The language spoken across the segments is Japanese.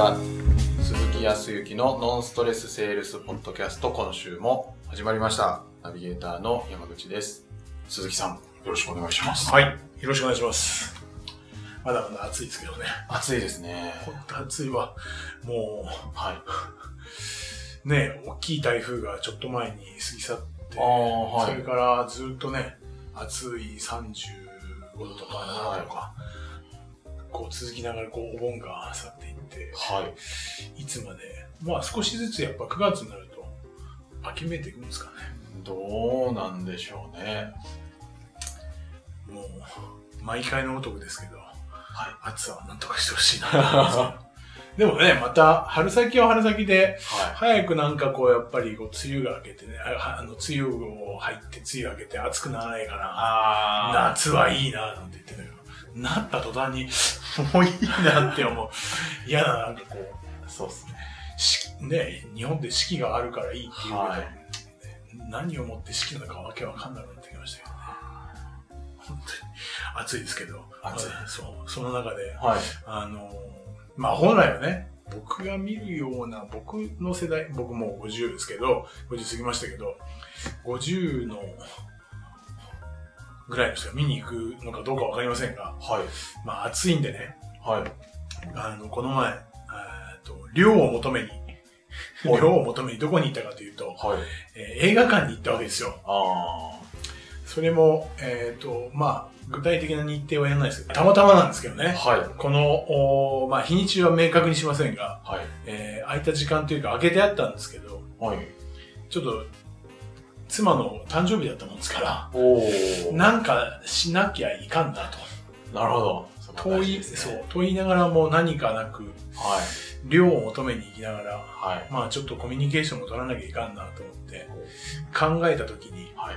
は鈴木康之のノンストレスセールスポッドキャスト今週も始まりましたナビゲーターの山口です鈴木さんよろしくお願いしますはい。よろしくお願いします。まだまだ暑いですけどね。暑いですね暑いわ。もはい。う、ね、大きい台風がちょっと前に過ぎ去って、はいそれからずっとね、暑い35度とか7度とか、こう続きながらこうお盆が去っていって、はい。いつまで、まあ少しずつやっぱ9月になると、秋めいていくんですかね。どうなんでしょうね。もう、毎回のごとくですけど、はい。暑さはなんとかしてほしいな。でもね、また、春先は春先で、は早くなんかこう、やっぱりこう、梅雨が明けてね、ああの、梅雨を入って、梅雨明けて暑くならないかな。あ夏はいいな、なんて言ってたけど、なった途端に、もういいなって思う。嫌だな、なんかこう、そうですね。しね、日本で四季があるからいいっていうけど、はい。何をもって四季なのかわけわかんなくなってきましたけどね。本当に暑いですけど、暑い。まあそう、その中で、はい。あの、まあ本来はね、僕が見るような、僕の世代、僕もう50ですけど、50過ぎましたけど、50のぐらいの人が見に行くのかどうかわかりませんが、はい。まあ暑いんでね、はい。あの、この前、えーっと、量を求めに、はい。量を求めにどこに行ったかというと、はい。えー映画館に行ったわけですよ。あそれも、えーっと、まあ、具体的な日程はやらないですけど、たまたまなんですけどあね。はい。この、おまあ、日にちは明確にしませんが、はい。えー空いた時間というか空けてあったんですけど、はい。ちょっと、妻の誕生日だったもんですから、なんかしなきゃいかんなと。なるほど。遠い、そそうう、と言いながらも何かなく、はい。量を求めに行きながら、はい。まあちょっとコミュニケーションも取らなきゃいかんなと思って、考えた時に、はい。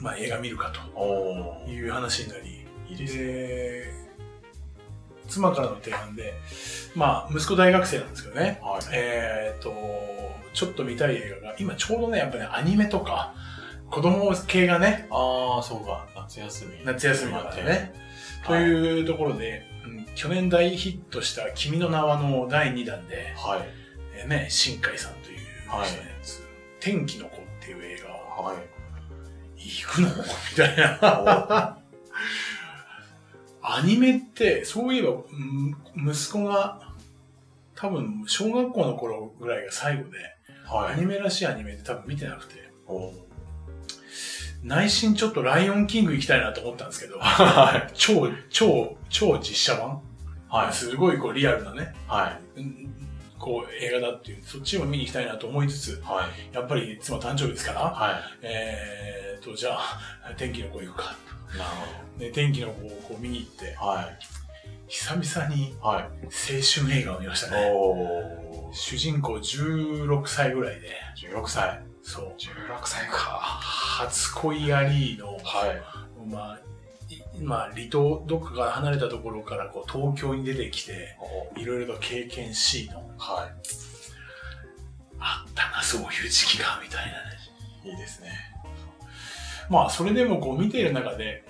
まあ映画見るかと。いう話になり、いいですね。で、妻からの提案で、まあ息子大学生なんですけどね、はい。えっ、と、ちょっと見たい映画が、今ちょうどね、やっぱね、アニメとか、子供系がね、ああそうか。夏休み。夏休みとかでね、とはい。いうところで、うん去年大ヒットした君の名はの第2弾で、はい。えーね、新海さんという人のはい。やつ、天気の子っていう映画。を、はい。行くの？みたいな。アニメって、そういえば、うん息子が、多分、小学校の頃ぐらいが最後で、はい。アニメらしいアニメって多分見てなくて、内心ちょっとライオンキング行きたいなと思ったんですけど、はい。超、超、超実写版。はい。すごいこうリアルなね、はい。うんこう映画だっていう、そっちも見に行きたいなと思いつつ、はい。やっぱり妻誕生日ですから、はえーと、じゃあ、天気の子行くか。いなるで、天気の子をこう見に行って、ほどはい。久々にはい。青春映画を見ましたね。おー主人公16歳ぐらいで、16歳。そう、16歳か。初恋アリーの、はい。まあ、いまあ、離島、どっかから離れたところからこう東京に出てきて、いろいろと経験しの、はあったな、そういう時期が、みたいなね。いいいですね。まあ、それでもこう見ている中で、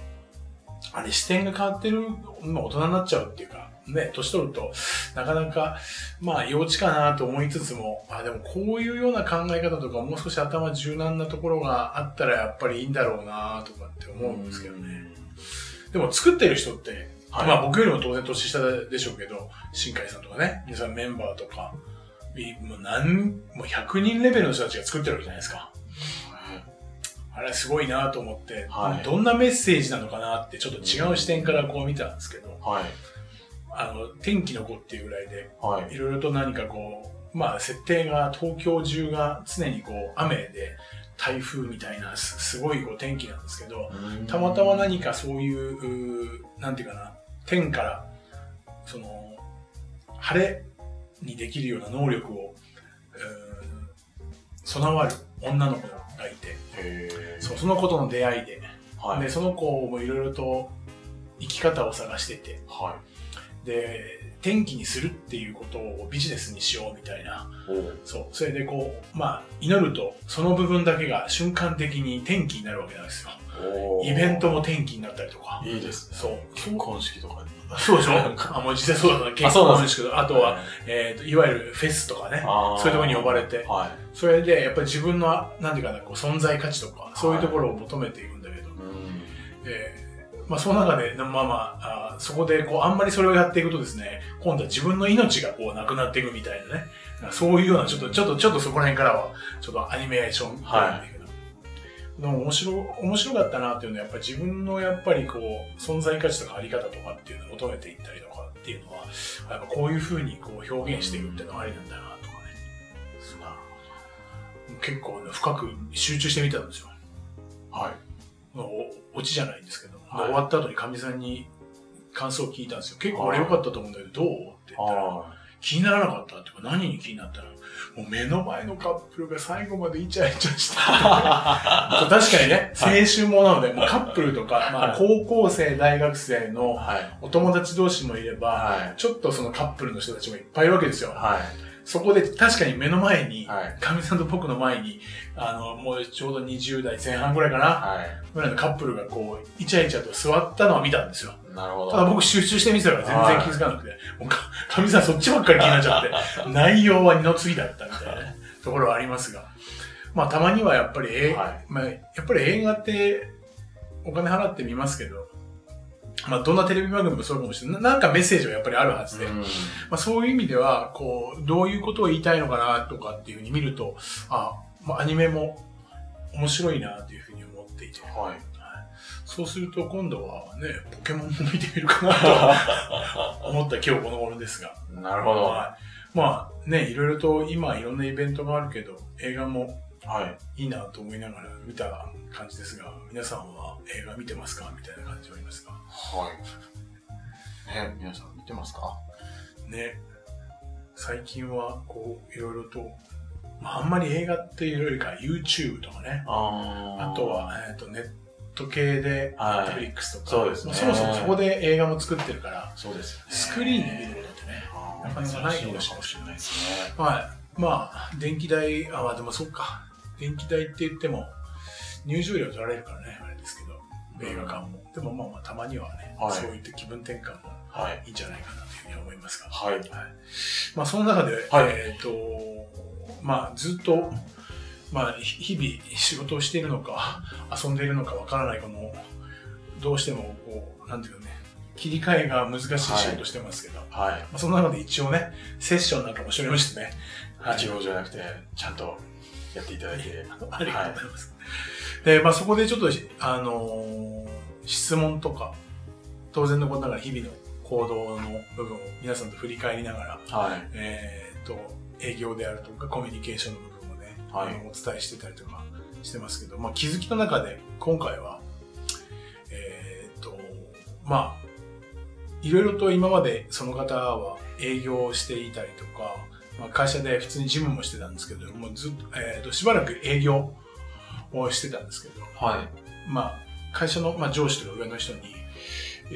あれ視点が変わってる、まあ大人になっちゃうっていうか、ね、年取ると、なかなか、まあ幼稚かなと思いつつも、あ、でもこういうような考え方とか、もう少し頭柔軟なところがあったらやっぱりいいんだろうなとかって思うんですけどね。でも作ってる人って、はい。まあ僕よりも当然年下でしょうけど、新海さんとかね、皆さんメンバーとか、いもう何、もう100人レベルの人たちが作ってるわけじゃないですか。あれすごいなと思って、はい。どんなメッセージなのかなってちょっと違う視点からこう見たんですけど、はいあの、天気の子っていうぐらいで、はい。いろいろと何かこう、まあ設定が東京中が常にこう雨で台風みたいなすすごいこう天気なんですけど、たまたま何かそういう、うーなんていうかな、天から、その、晴れにできるような能力を、備わる女の子がいて、そうその子との出会いで、はい。で、その子もいろいろと生き方を探してて、はで、天気にするっていうことをビジネスにしようみたいな。そう。それでこう、まあ、祈ると、その部分だけが瞬間的に天気になるわけなんですよ。イベントも天気になったりとか。いいですね。そう。結婚式とかで。そうでしょ？あ、もう実際そうだった結婚式とか、あとは、えっ、と、いわゆるフェスとかね。そういうところに呼ばれて。はい。それで、やっぱり自分の、なんていうかな、こう存在価値とか、そういうところを求めていくんだけど。えーまあ、その中で、まあまあ、あそこで、こう、あんまりそれをやっていくとですね、今度は自分の命がこう、なくなっていくみたいなね。そういうような、ちょっと、ちょっと、ちょっとそこら辺からは、ちょっとアニメーションはい。でも面白、面白かったなっていうのは、やっぱり自分のやっぱりこう、存在価値とかあり方とかっていうのを求めていったりとかっていうのは、やっぱこういうふうにこう表現していくっていうのはありなんだなとかね。結構、ね、深く集中してみたんですよ。はい。お、オチじゃないんですけど、はい、終わった後にかみさんに感想を聞いたんですよ。結構俺良かったと思うんだけど、どうって言ったら、気にならなかったっていうか、何に気になったら、もう目の前のカップルが最後までイチャイチャして 確かにね、青春もなので、もうカップルとか、まあ、高校生、大学生のお友達同士もいれば、はい、ちょっとそのカップルの人たちもいっぱいいるわけですよ。はいそこで確かに目の前に、か、み、さんと僕の前に、あの、もうちょうど20代前半ぐらいかな、はい、ぐらいのカップルがこう、イチャイチャと座ったのは見たんですよ。なるほど。ただ僕集中して見てたから全然気づかなくて、はい、もうか、かみさんそっちばっかり気になっちゃって、内容は二の次だったみたいなね、ところはありますが。まあたまにはやっぱり、えはい、まあ、やっぱり映画ってお金払って見ますけど、まあ、どんなテレビ番組もそうかもしれない。なんかメッセージはやっぱりあるはずで、うん、まあ、そういう意味では、こう、どういうことを言いたいのかなとかっていうふうに見ると、あ、まあ、アニメも面白いなというふうに思っていて、はい、そうすると今度はね、ポケモンも見てみるかなと 思った今日この頃ですが。なるほど。はい、まあね、いろいろと今いろんなイベントがあるけど、映画もはい、いいなと思いながら見た感じですが、皆さんは映画見てますか？みたいな感じはありますが。はい。ね、皆さん見てますか？ね。最近は、こう、いろいろと、まあ、あんまり映画っていうよりか YouTube とかね。ああとは、えっ、ー、と、ネット系で、Netflix とか。そうですね、まあ。そもそもそこで映画も作ってるから、そうですよね。スクリーンで見ることってね、なかなかないかもしれないですね。はい。まあ、電気代、あでもそっか。電気代って言っても、入場料取られるからね、あれですけど、映画館も。でもまあまあ、たまにはね、はい、そういった気分転換もいいんじゃないかなというふうに思いますが。はい。はい、まあ、その中で、はい、えっ、ー、と、まあ、ずっと、まあ、日々仕事をしているのか、遊んでいるのかわからない、この、どうしても、こう、なんていうかね、切り替えが難しい仕事してますけど、はい。はい、まあ、その中で一応ね、セッションなんかもしておりましてね。はい、一応じゃなくて、ちゃんとやっていただいて。ありがとうございます。はい、で、まあそこでちょっと、あのー、質問とか、当然のことながら日々の行動の部分を皆さんと振り返りながら、はい、えっ、と、営業であるとかコミュニケーションの部分をね、はい、お伝えしてたりとかしてますけど、まあ気づきの中で今回は、えっ、と、まあ、いろいろと今までその方は営業をしていたりとか、まあ、会社で普通に事務もしてたんですけど、もうずっと、えっ、ー、と、しばらく営業をしてたんですけど、はい。まあ、会社の、まあ、上司とか上の人に、え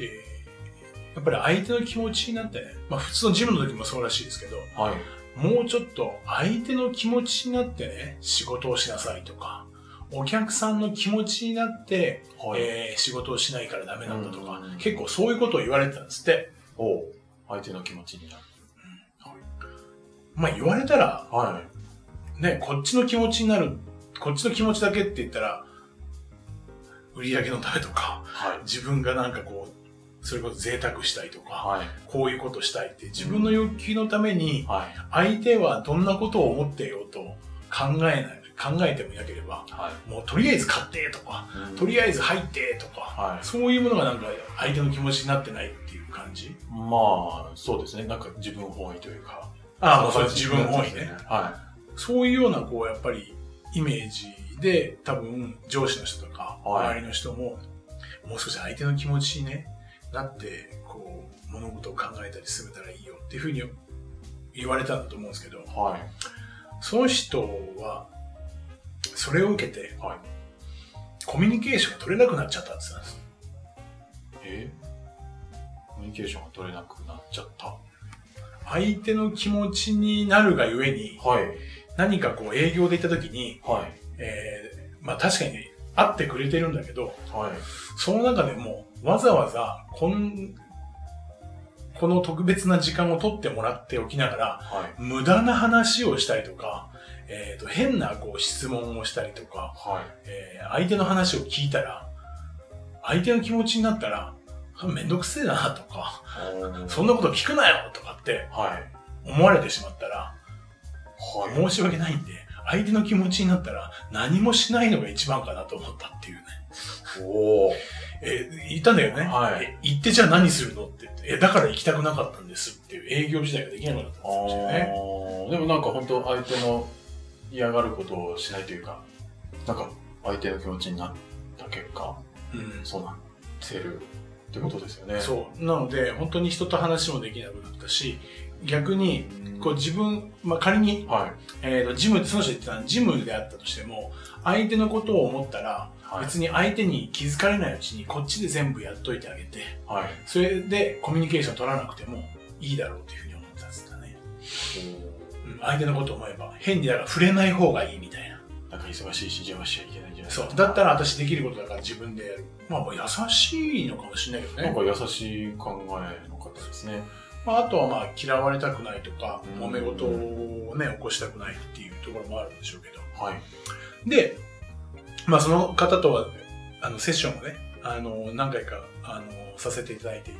ー、やっぱり相手の気持ちになってね、まあ、普通の事務の時もそうらしいですけど、はい。もうちょっと相手の気持ちになってね、仕事をしなさいとか、お客さんの気持ちになって、はい、えー、仕事をしないからダメなんだとか、結構そういうことを言われてたんですって。お相手の気持ちになる。まあ言われたら、はい。ね、こっちの気持ちになる、こっちの気持ちだけって言ったら、売り上げのためとか、はい、自分がなんかこう、それこそ贅沢したいとか、はい、こういうことしたいって自分の欲求のために、相手はどんなことを思っていようと考えない、考えてもいなければ、はい、もうとりあえず買ってとか、うん、とりあえず入ってとか、はい、そういうものがなんか相手の気持ちになってないっていう感じ？まあ、そうですね。なんか自分本位というか。ああ、それ自分本位ね。はい。そういうような、こう、やっぱり、イメージで、多分、上司の人とか、周りの人も、もう少し相手の気持ちにね、なって、こう、物事を考えたり進めたらいいよっていうふうに言われたんだと思うんですけど、はい。その人は、それを受けて、はい。コミュニケーションが取れなくなっちゃったんですよ。え？コミュニケーションが取れなくなっちゃった。相手の気持ちになるがゆえに、はい。何かこう営業で行った時に、はい。えー、まあ確かに会ってくれてるんだけど、はい。その中でもわざわざこん、この特別な時間を取ってもらっておきながら、はい。無駄な話をしたりとか、えっ、と、変なこう質問をしたりとか、はい。えー相手の話を聞いたら、相手の気持ちになったら、あめんどくせえなとか、そんなこと聞くなよとかってはい。思われてしまったら、はい。申し訳ないんで、相手の気持ちになったら何もしないのが一番かなと思ったっていうね。おー。えー言ったんだよね。はいえ行ってじゃあ何するのってえ、だから行きたくなかったんですっていう営業自体ができなかったんですよね。でもなんか本当相手の嫌がることをしないというか、なんか相手の気持ちになった結果、うんそうなってるってことですよね。そう。なので、本当に人と話もできなくなったし、逆に、こう自分、まあ、仮に、はい。えっ、と、ジム、その人言ってたジムであったとしても、相手のことを思ったら、はい。別に相手に気づかれないうちにこっちで全部やっといてあげて、はい。それでコミュニケーション取らなくてもいいだろうというふうに思ったんですかね。うん、相手のことを思えば、変にだから触れない方がいいみたいな。なんか忙しいし邪魔しちゃいけないそう。だったら私できることだから自分でやる。まあ、優しいのかもしれないけどね。なんか優しい考えの方ですね。まあ、あとはまあ、嫌われたくないとか、うん揉め事をね、起こしたくないっていうところもあるんでしょうけど。はい。で、まあ、その方とは、あの、セッションをね、あの、何回か、あの、させていただいていて、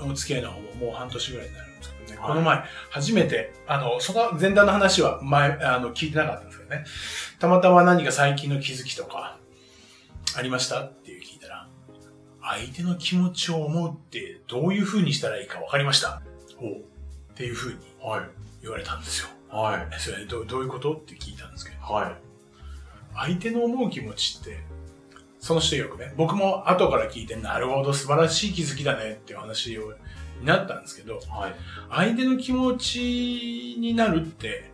お付き合いの方ももう半年ぐらいになるね、はいこの前、初めて、あの、その前段の話は前、あの、聞いてなかったんですけどね、たまたま何か最近の気づきとか、ありましたっていう聞いたら、相手の気持ちを思うってどういう風にしたらいいか分かりました。ほう。っていう風にはい。言われたんですよ。はい。えそれどうどういうことって聞いたんですけど、はい。相手の思う気持ちって、その人よくね、僕も後から聞いて、なるほど、素晴らしい気づきだねっていう話をになったんですけど、はい。相手の気持ちになるって、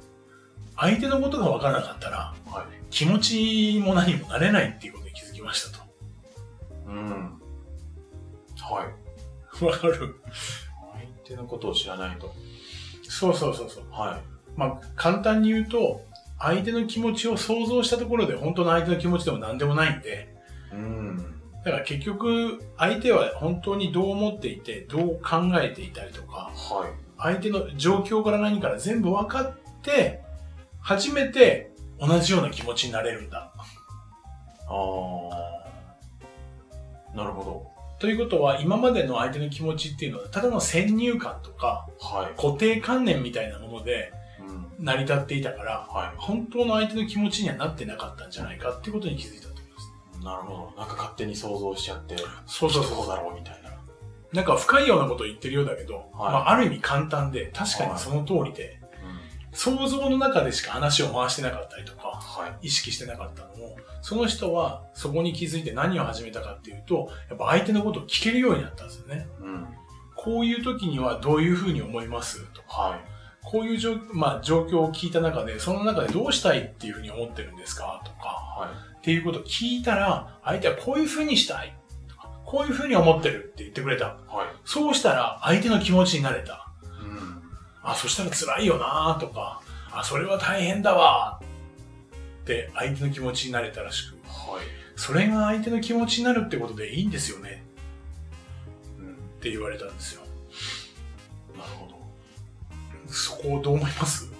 相手のことが分からなかったら、はい。気持ちも何もなれないっていうことに気づきましたと。うん。はい。わかる？相手のことを知らないと。そうそうそうそう。はまあ、簡単に言うと、相手の気持ちを想像したところで本当の相手の気持ちでも何でもないんで、い。うん。だから結局、相手は本当にどう思っていて、どう考えていたりとか、はい。相手の状況から何から全部分かって、初めて同じような気持ちになれるんだ。あー。なるほど。ということは、今までの相手の気持ちっていうのは、ただの先入観とか、はい。固定観念みたいなものでうん。成り立っていたから、は本当の相手の気持ちにはなってなかったんじゃないかっていうことに気づいた。なるほど。なんか勝手に想像しちゃって、そうそうそうだろうみたいな。なんか深いようなことを言ってるようだけど、はいまあ、ある意味簡単で、確かにその通りで、想像の中でしか話を回してなかったりとか、はい。意識してなかったのも、その人はそこに気づいて何を始めたかっていうと、やっぱ相手のことを聞けるようになったんですよね。うん。こういう時にはどういうふうに思います？とか、はい。こういう状,、まあ、状況を聞いた中で、その中でどうしたいっていうふうに思ってるんですか？とか、はっていうことを聞いたら、相手はこういうふうにしたいとか、こういうふうに思ってるって言ってくれた。い。はい。そうしたら相手の気持ちになれた。うん。あ、そしたら辛いよなとか、あ、それは大変だわって相手の気持ちになれたらしく、はい。それが相手の気持ちになるってことでいいんですよねうん。って言われたんですよ。そこをどう思います？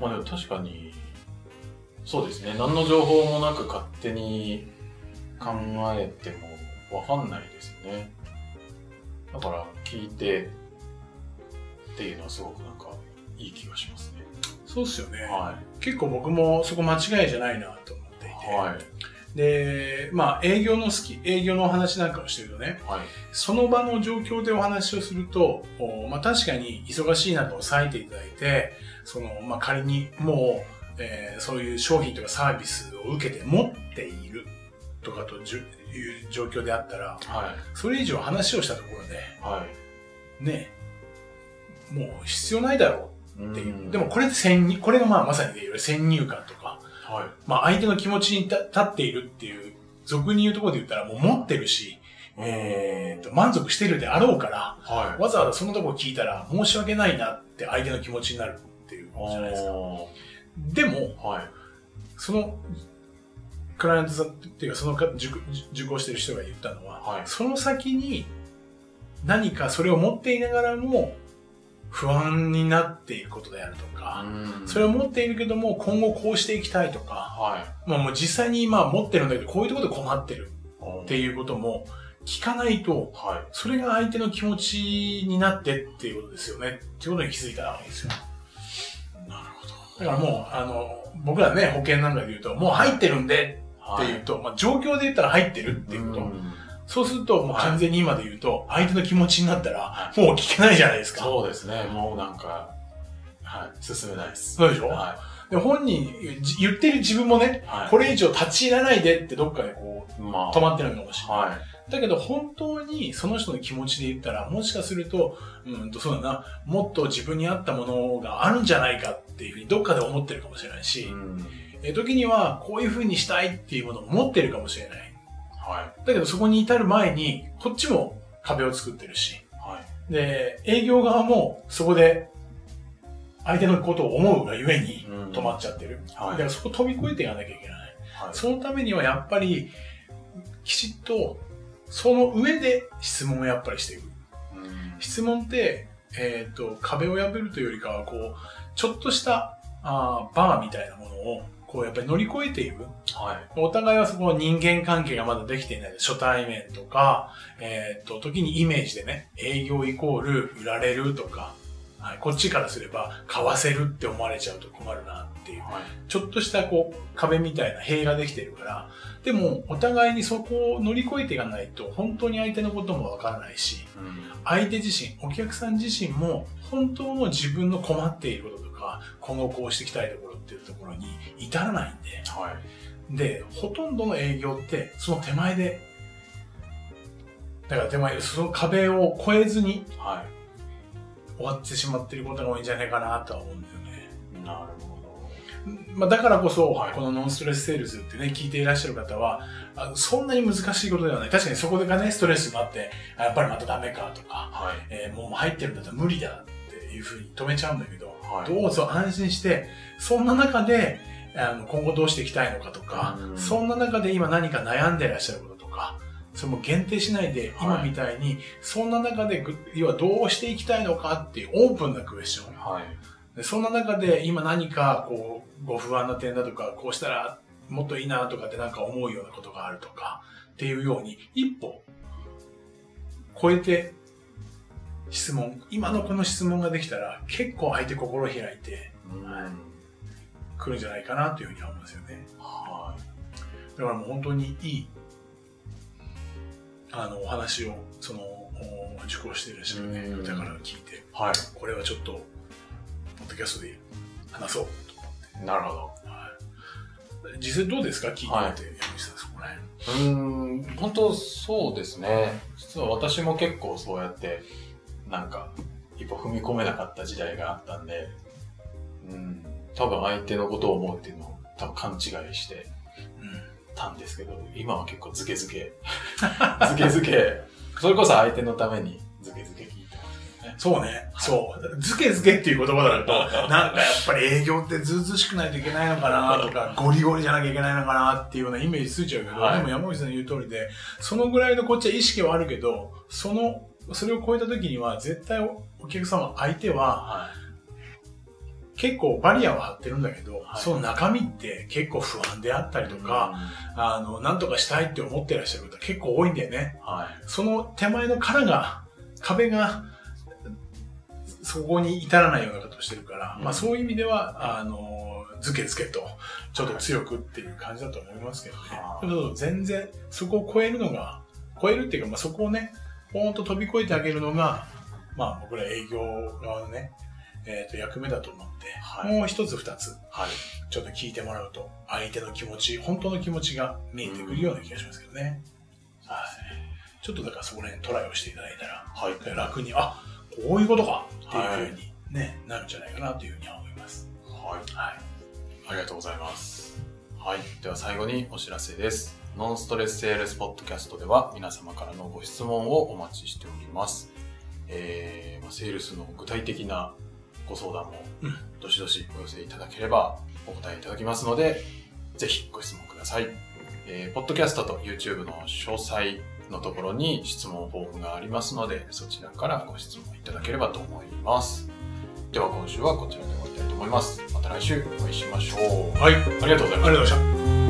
まあでも確かに、そうですね。何の情報もなく勝手に考えてもわかんないですよね。だから聞いてっていうのはすごくなんかいい気がしますね。そうっすよね。は結構僕もそこ間違いじゃないなと思っていい。て。はい。で、まあ営業の好き、営業のお話なんかをしてるとね、はい。その場の状況でお話をすると、おまあ確かに忙しいなと抑えていただいて、その、まあ仮にもう、えーそういう商品とかサービスを受けて持っているとかという状況であったら、はい。それ以上話をしたところで、はい。ね、もう必要ないだろうっていう。んでも、これこれがまあまさにね、先入観とか、はい。まあ相手の気持ちに立立っているっていう、俗に言うところで言ったらもう持ってるし、えー、と満足してるであろうから、はい。わざわざそのとこ聞いたら申し訳ないなって相手の気持ちになるっていうことじゃないですか。おでも、ーはい。その、クライアントさんっていうか、そのか受受講してる人が言ったのは、はいその先に何かそれを持っていながらも不安になっていることであるとか、うんそれを持っているけども今後こうしていきたいとか、はい。まあもう実際に今持ってるんだけど、こういうところで困ってるっていうことも聞かないと、はい。それが相手の気持ちになってっていうことですよね。っていうことに気づいたわけですよ。なるほど。だからもう、あの、僕らね、保険なんかで言うと、もう入ってるんではっていうと、まあ状況で言ったら入ってるっていうこと。んそうすると、もう完全に今で言うと、相手の気持ちになったらは、もう聞けないじゃないですか。そうですね。もうなんか、はい。進めないです。そうでしょ？はで本人、じ言ってる自分もね、い。はい。これ以上立ち入らないでってどっかでこう、まあ、止まってるのかもしれない。はい。だけど本当にその人の気持ちで言ったら、もしかすると、うんと、そうだな、もっと自分に合ったものがあるんじゃないかっていうふうにどっかで思ってるかもしれないし、うん。え時にはこういうふうにしたいっていうものを持ってるかもしれない。はだけどそこに至る前に、こっちも壁を作ってるし、い。はい。で、営業側もそこで相手のことを思うがゆえにうん止まっちゃってる。だはい。からそこ飛び越えていかなきゃいけない。はい。そのためにはやっぱり、きちっと、その上で質問をやっぱりしていく。うん質問って、えっ、と、壁を破るというよりかは、こう、ちょっとした、あーバーみたいなものを、こう、やっぱり乗り越えていく。はい。お互いはそこの人間関係がまだできていない。初対面とか、えっ、と、時にイメージでね、営業イコール売られるとか、はい、こっちからすれば買わせるって思われちゃうと困るなっていう。はい。ちょっとしたこう壁みたいな塀ができてるから、でもお互いにそこを乗り越えていかないと本当に相手のこともわからないし、うん。相手自身、お客さん自身も本当の自分の困っていることとか、今後こうしていきたいところっていうところに至らないんで、はい。で、ほとんどの営業ってその手前で、だから手前でその壁を越えずにはい。終わってしまっていることが多いんじゃないかなとは思うんだよね。なるほど。まあ、だからこそ、はいこのノンストレスセールスってね、聞いていらっしゃる方は、あのそんなに難しいことではない。確かにそこがね、ストレスがあって、あやっぱりまたダメかとか、はい。えーもう入ってるんだったら無理だっていうふうに止めちゃうんだけど、はい。どうぞ安心して、そんな中で、あの今後どうしていきたいのかとか、うんそんな中で今何か悩んでらっしゃることとか、それも限定しないで、今みたいに、そんな中でぐ、要はどうしていきたいのかっていうオープンなクエスチョン。はい。でそんな中で今何かこうご不安な点だとかこうしたらもっといいなとかってなんか思うようなことがあるとかっていうように一歩超えて質問今のこの質問ができたら結構相手心開いてうん。くるんじゃないかなというふうには思うんですよねはい。だからもう本当にいいあのお話をそのお受講していらっしゃるねうんだから聞いてはい。これはちょっとポッドキャストで話そうとなるほど。はい実際どうですか？聞いてみて、はい山口さん、そこらうーん、本当そうですね。実は私も結構そうやって、なんか、一歩踏み込めなかった時代があったんで、うん、多分相手のことを思うっていうのを多分勘違いして辺。たんですけど、今は結構ズケズケ、ズケズケ、それこそ相手のためにズケズケ聞いてますね。そうね。そう。ズケズケっていう言葉だと、なんかやっぱり営業ってずうずうしくないといけないのかなとか、ゴリゴリじゃなきゃいけないのかなっていうようなイメージついちゃうけど、はいでも山口さんの言う通りで、そのぐらいのこっちは意識はあるけど、その、それを超えた時には絶対お客様、相手はは結構バリアは張ってるんだけど、はいその中身って結構不安であったりい。とか、あの、なんとかしたいって思ってらっしゃる方結構多いんだよね。うん、はい。その手前の殻が、壁が、そこに至らないようなことをしてるから、うんまあそういう意味では、あの、ズケズケと、ちょっと強くっていう感じだと思いますけどね。はい全然、そこを超えるのが、超えるっていうか、まあそこをね、ポーンと飛び越えてあげるのが、まあ僕ら営業側のね、えっ、と、役目だと思って、はいもう一つ二つ、はい。ちょっと聞いてもらうと、相手の気持ち、本当の気持ちが見えてくるような気がしますけどね。はい。ちょっとだからそこら辺トライをしていただいたら、はい。楽に、あ、こういうことかっていうふうに、ね、なるんじゃないかなというふうには思います。はい。はい。ありがとうございます。はい。では最後にお知らせです。ノンストレスセールスポッドキャストでは皆様からのご質問をお待ちしております。えーまあ、セールスの具体的なご相談もうんどしどしお寄せいただければお答えいただきますので、ぜひご質問ください。えーポッドキャストと YouTube の詳細のところに質問フォームがありますので、そちらからご質問いただければと思います。では今週はこちらで終わりたいと思います。また来週お会いしましょう。はい。ありありがとうございましたがとうございました。